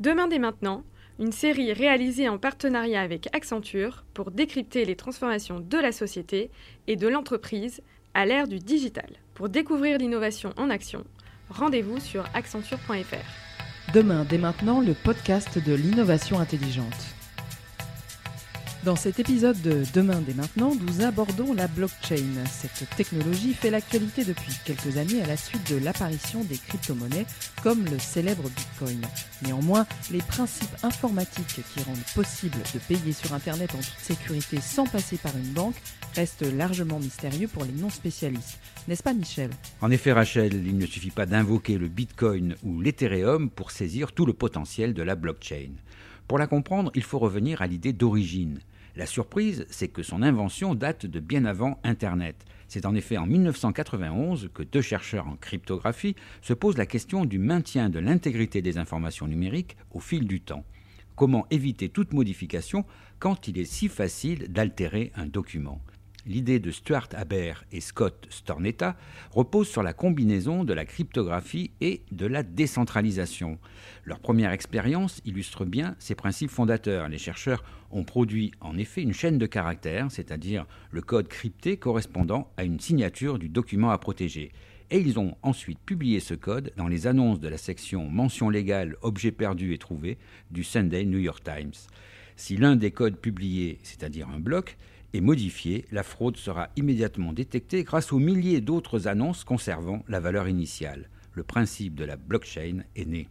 Demain dès maintenant, une série réalisée en partenariat avec Accenture pour décrypter les transformations de la société et de l'entreprise à l'ère du digital. Pour découvrir l'innovation en action, rendez-vous sur accenture.fr. Demain dès maintenant, le podcast de l'innovation intelligente. Dans cet épisode de Demain dès maintenant, nous abordons la blockchain. Cette technologie fait l'actualité depuis quelques années à la suite de l'apparition des crypto-monnaies comme le célèbre Bitcoin. Néanmoins, les principes informatiques qui rendent possible de payer sur Internet en toute sécurité sans passer par une banque restent largement mystérieux pour les non-spécialistes. N'est-ce pas Michel? En effet Rachel, il ne suffit pas d'invoquer le Bitcoin ou l'Ethereum pour saisir tout le potentiel de la blockchain. Pour la comprendre, il faut revenir à l'idée d'origine. La surprise, c'est que son invention date de bien avant Internet. C'est en effet en 1991 que deux chercheurs en cryptographie se posent la question du maintien de l'intégrité des informations numériques au fil du temps. Comment éviter toute modification quand il est si facile d'altérer un document? L'idée de Stuart Haber et Scott Stornetta repose sur la combinaison de la cryptographie et de la décentralisation. Leur première expérience illustre bien ces principes fondateurs. Les chercheurs ont produit en effet une chaîne de caractères, c'est-à-dire le code crypté correspondant à une signature du document à protéger. Et ils ont ensuite publié ce code dans les annonces de la section mention légale objets perdus et trouvés du Sunday New York Times. Si l'un des codes publiés, c'est-à-dire un bloc, est modifié, la fraude sera immédiatement détectée grâce aux milliers d'autres annonces conservant la valeur initiale. Le principe de la blockchain est né.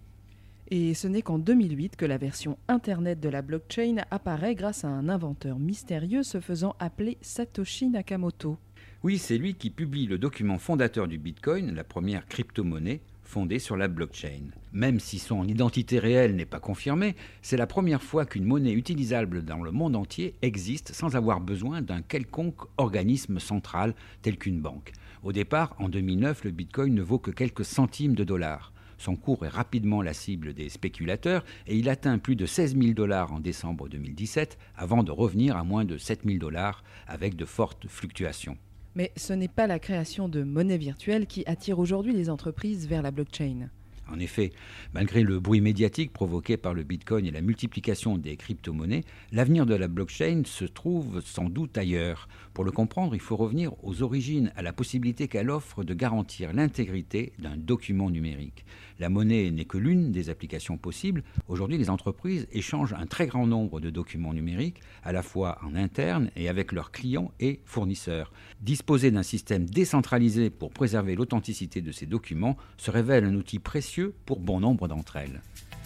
Et ce n'est qu'en 2008 que la version Internet de la blockchain apparaît grâce à un inventeur mystérieux se faisant appeler Satoshi Nakamoto. Oui, c'est lui qui publie le document fondateur du Bitcoin, la première crypto-monnaie, fondée sur la blockchain. Même si son identité réelle n'est pas confirmée, c'est la première fois qu'une monnaie utilisable dans le monde entier existe sans avoir besoin d'un quelconque organisme central tel qu'une banque. Au départ, en 2009, le Bitcoin ne vaut que quelques centimes de dollars. Son cours est rapidement la cible des spéculateurs et il atteint plus de 16 000 dollars en décembre 2017 avant de revenir à moins de 7 000 dollars avec de fortes fluctuations. Mais ce n'est pas la création de monnaie virtuelle qui attire aujourd'hui les entreprises vers la blockchain. En effet, malgré le bruit médiatique provoqué par le Bitcoin et la multiplication des crypto-monnaies, l'avenir de la blockchain se trouve sans doute ailleurs. Pour le comprendre, il faut revenir aux origines, à la possibilité qu'elle offre de garantir l'intégrité d'un document numérique. La monnaie n'est que l'une des applications possibles. Aujourd'hui, les entreprises échangent un très grand nombre de documents numériques, à la fois en interne et avec leurs clients et fournisseurs. Disposer d'un système décentralisé pour préserver l'authenticité de ces documents se révèle un outil précieux pour bon nombre d'entre elles.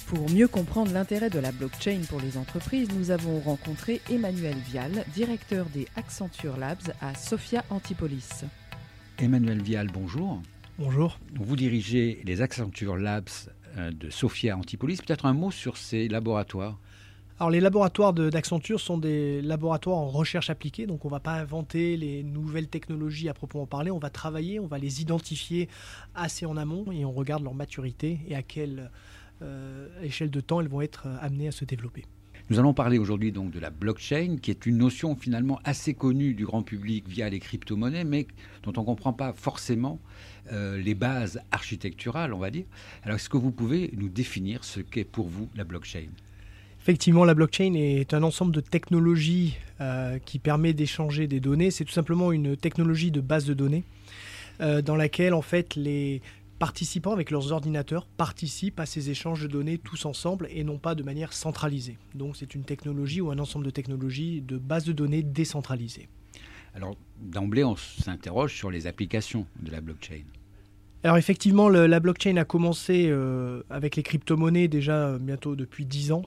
Pour mieux comprendre l'intérêt de la blockchain pour les entreprises, nous avons rencontré Emmanuel Vial, directeur des Accenture Labs à Sophia Antipolis. Emmanuel Vial, bonjour. Bonjour. Vous dirigez les Accenture Labs euh, de Sophia Antipolis. Peut-être un mot sur ces laboratoires alors les laboratoires d'Accenture sont des laboratoires en recherche appliquée, donc on ne va pas inventer les nouvelles technologies à proprement parler, on va travailler, on va les identifier assez en amont et on regarde leur maturité et à quelle euh, échelle de temps elles vont être euh, amenées à se développer. Nous allons parler aujourd'hui donc de la blockchain, qui est une notion finalement assez connue du grand public via les crypto-monnaies, mais dont on ne comprend pas forcément euh, les bases architecturales, on va dire. Alors, est-ce que vous pouvez nous définir ce qu'est pour vous la blockchain? Effectivement, la blockchain est un ensemble de technologies euh, qui permet d'échanger des données. C'est tout simplement une technologie de base de données euh, dans laquelle en fait les participants avec leurs ordinateurs participent à ces échanges de données tous ensemble et non pas de manière centralisée. Donc c'est une technologie ou un ensemble de technologies de base de données décentralisées. Alors d'emblée, on s'interroge sur les applications de la blockchain. Alors effectivement, la blockchain a commencé euh, avec les crypto-monnaies déjà euh, bientôt depuis 10 ans.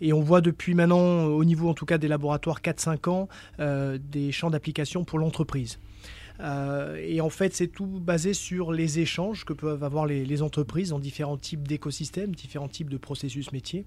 Et on voit depuis maintenant, au niveau en tout cas des laboratoires 4-5 ans, euh, des champs d'application pour l'entreprise. Euh, et en fait, c'est tout basé sur les échanges que peuvent avoir les, entreprises dans différents types d'écosystèmes, différents types de processus métiers.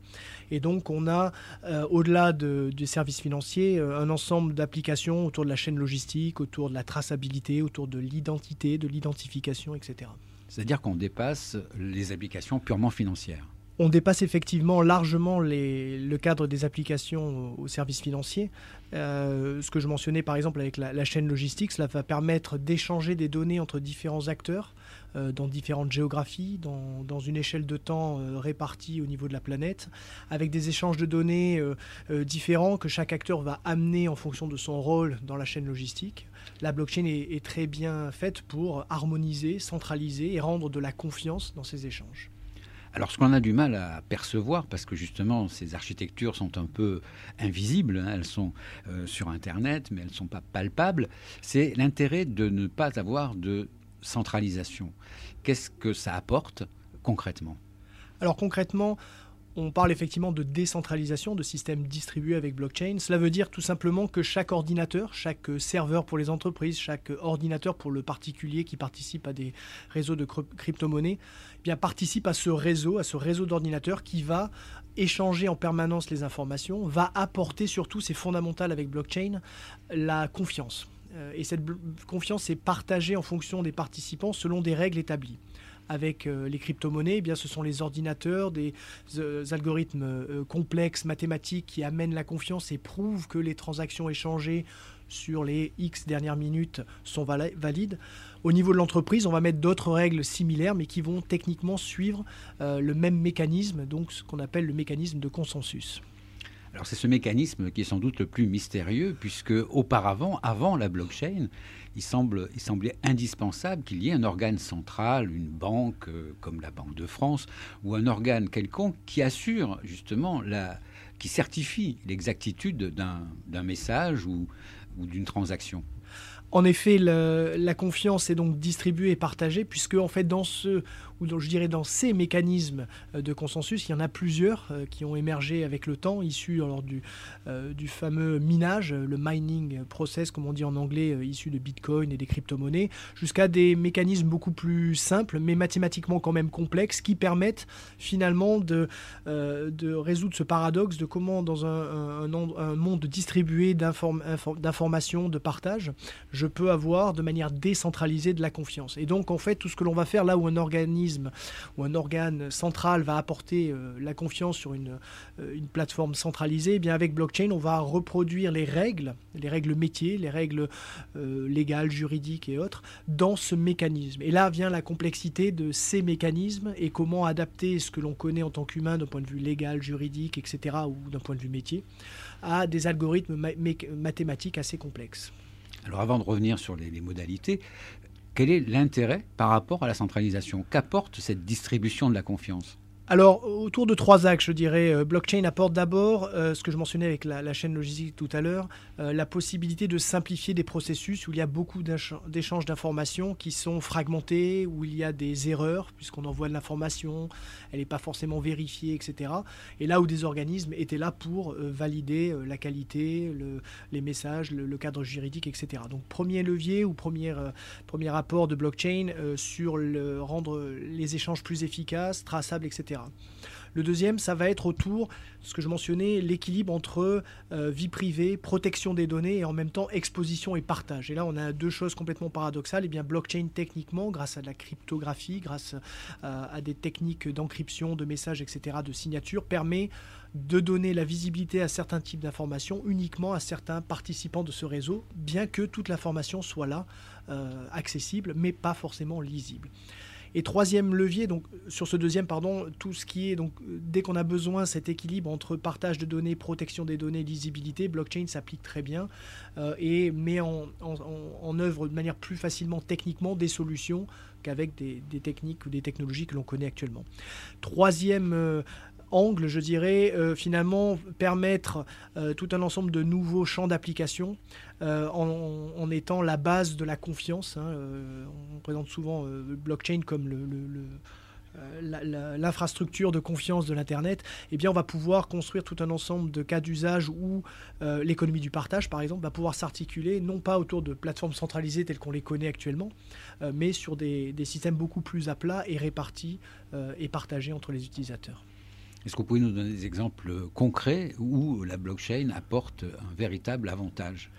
Et donc, on a, euh, au-delà de, du service financier, euh, un ensemble d'applications autour de la chaîne logistique, autour de la traçabilité, autour de l'identité, de l'identification, etc. C'est-à-dire qu'on dépasse les applications purement financières on dépasse effectivement largement le cadre des applications au, service financier. Euh, ce que je mentionnais par exemple avec la, chaîne logistique, cela va permettre d'échanger des données entre différents acteurs dans différentes géographies, dans, une échelle de temps répartie au niveau de la planète, avec des échanges de données différents que chaque acteur va amener en fonction de son rôle dans la chaîne logistique. La blockchain est très bien faite pour harmoniser, centraliser et rendre de la confiance dans ces échanges. Alors, ce qu'on a du mal à percevoir, parce que justement, ces architectures sont un peu invisibles, hein, elles sont euh, sur Internet, mais elles ne sont pas palpables, c'est l'intérêt de ne pas avoir de centralisation. Qu'est-ce que ça apporte concrètement? Alors, concrètement, on parle effectivement de décentralisation, de systèmes distribués avec blockchain. Cela veut dire tout simplement que chaque ordinateur, chaque serveur pour les entreprises, chaque ordinateur pour le particulier qui participe à des réseaux de crypto-monnaies, eh bien participe à ce réseau, à ce réseau d'ordinateurs qui va échanger en permanence les informations, va apporter surtout, c'est fondamental avec blockchain, la confiance. Euh, et cette confiance est partagée en fonction des participants selon des règles établies avec euh, les crypto-monnaies, eh bien, ce sont les ordinateurs, des euh, algorithmes euh, complexes, mathématiques qui amènent la confiance et prouvent que les transactions échangées sur les X dernières minutes sont valides. Au niveau de l'entreprise, on va mettre d'autres règles similaires, mais qui vont techniquement suivre le même mécanisme, donc ce qu'on appelle le mécanisme de consensus. C'est ce mécanisme qui est sans doute le plus mystérieux, puisque auparavant, avant la blockchain, il, semblait indispensable qu'il y ait un organe central, une banque euh, comme la Banque de France, ou un organe quelconque qui assure justement la, qui certifie l'exactitude d'un message ou d'une transaction. En effet, la confiance est donc distribuée et partagée, puisque en fait dans ce ou je dirais dans ces mécanismes euh, de consensus, il y en a plusieurs euh, qui ont émergé avec le temps, issus alors, du, euh, du fameux minage, le mining process, comme on dit en anglais, issu de Bitcoin et des crypto-monnaies, jusqu'à des mécanismes beaucoup plus simples, mais mathématiquement quand même complexes, qui permettent finalement de, résoudre ce paradoxe de comment dans un, monde distribué d'informations, de partage, je peux avoir de manière décentralisée de la confiance. Et donc en fait, tout ce que l'on va faire là où un organisme ou un organe central va apporter euh, la confiance sur une, euh, plateforme centralisée, eh bien avec blockchain, on va reproduire les règles, les règles métiers, les règles euh, légales, juridiques et autres, dans ce mécanisme. Et là vient la complexité de ces mécanismes et comment adapter ce que l'on connaît en tant qu'humain d'un point de vue légal, juridique, etc., ou d'un point de vue métier, à des algorithmes mathématiques assez complexes. Alors avant de revenir sur les modalités, quel est l'intérêt par rapport à la centralisation? Qu'apporte cette distribution de la confiance? Alors, autour de trois axes, je dirais, euh, blockchain apporte d'abord, euh, ce que je mentionnais avec la, chaîne logistique tout à l'heure, euh, la possibilité de simplifier des processus où il y a beaucoup d'échanges d'informations qui sont fragmentés, où il y a des erreurs, puisqu'on envoie de l'information, elle n'est pas forcément vérifiée, etc. Et là où des organismes étaient là pour valider la qualité, les messages, le, cadre juridique, etc. Donc, premier levier ou premier, premier apport de blockchain sur rendre les échanges plus efficaces, traçables, etc. Le deuxième, ça va être autour, ce que je mentionnais, l'équilibre entre euh, vie privée, protection des données et en même temps exposition et partage. Et là, on a deux choses complètement paradoxales. Et eh bien, blockchain techniquement, grâce à de la cryptographie, grâce euh, à des techniques d'encryption, de messages, etc., de signature, permet de donner la visibilité à certains types d'informations uniquement à certains participants de ce réseau, bien que toute l'information soit là, euh, accessible, mais pas forcément lisible. Et troisième levier, donc sur ce deuxième, pardon, tout ce qui est donc dès qu'on a besoin cet équilibre entre partage de données, protection des données, lisibilité, blockchain s'applique très bien euh, et met en, en, œuvre de manière plus facilement techniquement des solutions qu'avec des, techniques ou des technologies que l'on connaît actuellement. Troisième euh, angle, je dirais, euh, finalement permettre euh, tout un ensemble de nouveaux champs d'application euh, en, étant la base de la confiance. Hein, on présente souvent blockchain comme l'infrastructure de confiance de l'Internet, eh bien, on va pouvoir construire tout un ensemble de cas d'usage où l'économie du partage, par exemple, va pouvoir s'articuler non pas autour de plateformes centralisées telles qu'on les connaît actuellement, mais sur des, des, systèmes beaucoup plus à plat et répartis et partagés entre les utilisateurs. Est-ce que vous pouvez nous donner des exemples concrets où la blockchain apporte un véritable avantage?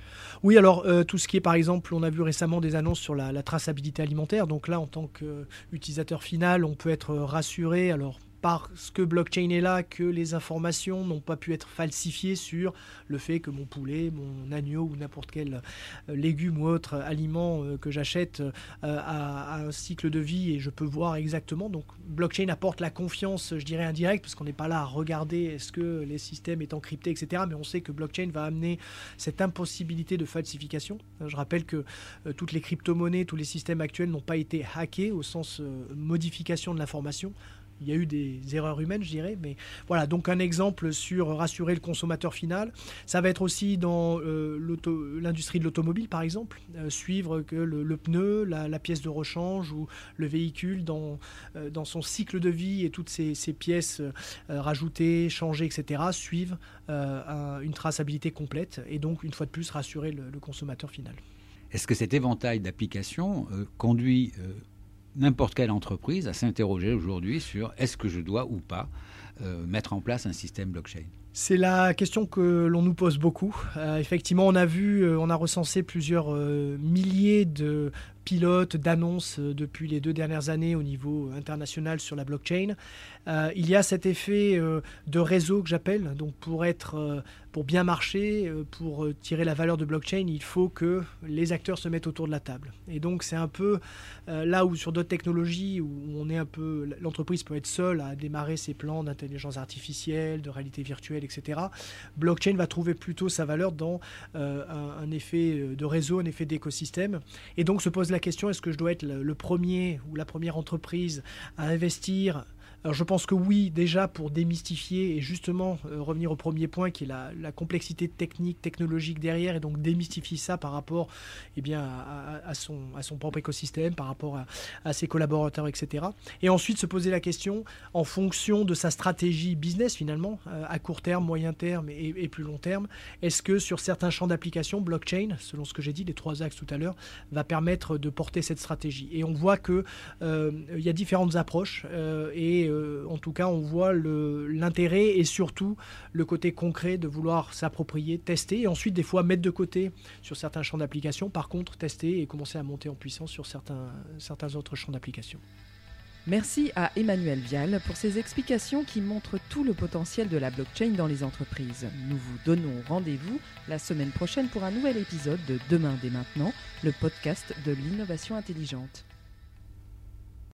Oui, alors euh, tout ce qui est par exemple, on a vu récemment des annonces sur la, traçabilité alimentaire. Donc là, en tant qu'utilisateur final, on peut être rassuré. Parce que blockchain est là que les informations n'ont pas pu être falsifiées sur le fait que mon poulet, mon agneau ou n'importe quel euh, légume ou autre aliment euh, que j'achète euh, a, un cycle de vie et je peux voir exactement. Donc blockchain apporte la confiance, je dirais indirecte, parce qu'on n'est pas là à regarder est-ce que les systèmes est encrypté, etc. Mais on sait que blockchain va amener cette impossibilité de falsification. Je rappelle que toutes les crypto-monnaies, tous les systèmes actuels n'ont pas été hackés au sens modification de l'information il y a eu des erreurs humaines, je dirais. Mais voilà, donc un exemple sur rassurer le consommateur final. Ça va être aussi dans euh, l'industrie de l'automobile, par exemple, euh, suivre que le, pneu, la, pièce de rechange ou le véhicule dans, euh, dans son cycle de vie et toutes ces, pièces rajoutées, changées, etc., suivent une traçabilité complète et donc, une fois de plus, rassurer le, consommateur final. Est-ce que cet éventail d'applications conduit n'importe quelle entreprise à s'interroger aujourd'hui sur est-ce que je dois ou pas euh, mettre en place un système blockchain c'est la question que l'on nous pose beaucoup. Euh, effectivement, on a vu, euh, on a recensé plusieurs milliers de pilotes, d'annonces depuis les deux dernières années au niveau international sur la blockchain. il y a cet effet de réseau que j'appelle. Donc, pour être pour bien marcher, pour tirer la valeur de blockchain, il faut que les acteurs se mettent autour de la table. Et donc c'est un peu là où sur d'autres technologies, où on est un peu, l'entreprise peut être seule à démarrer ses plans d'intelligence artificielle, de réalité virtuelle, etc. Blockchain va trouver plutôt sa valeur dans un, effet de réseau, un effet d'écosystème. Et donc se pose la question, est-ce que je dois être le premier ou la première entreprise à investir alors je pense que oui, déjà pour démystifier et justement euh, revenir au premier point qui est la, complexité technique, technologique derrière et donc démystifier ça par rapport eh bien, à, son, à son propre écosystème, par rapport à, ses collaborateurs, etc. Et ensuite se poser la question en fonction de sa stratégie business finalement, euh, à court terme, moyen terme et, plus long terme, est-ce que sur certains champs d'application, blockchain, selon ce que j'ai dit, les trois axes tout à l'heure, va permettre de porter cette stratégie? Et on voit qu'il euh, y a différentes approches et euh, en tout cas, on voit l'intérêt et surtout le côté concret de vouloir s'approprier, tester et ensuite des fois mettre de côté sur certains champs d'application. Par contre, tester et commencer à monter en puissance sur certains, certains autres champs d'application. Merci à Emmanuel Vial pour ses explications qui montrent tout le potentiel de la blockchain dans les entreprises. Nous vous donnons rendez-vous la semaine prochaine pour un nouvel épisode de Demain dès maintenant, le podcast de l'innovation intelligente.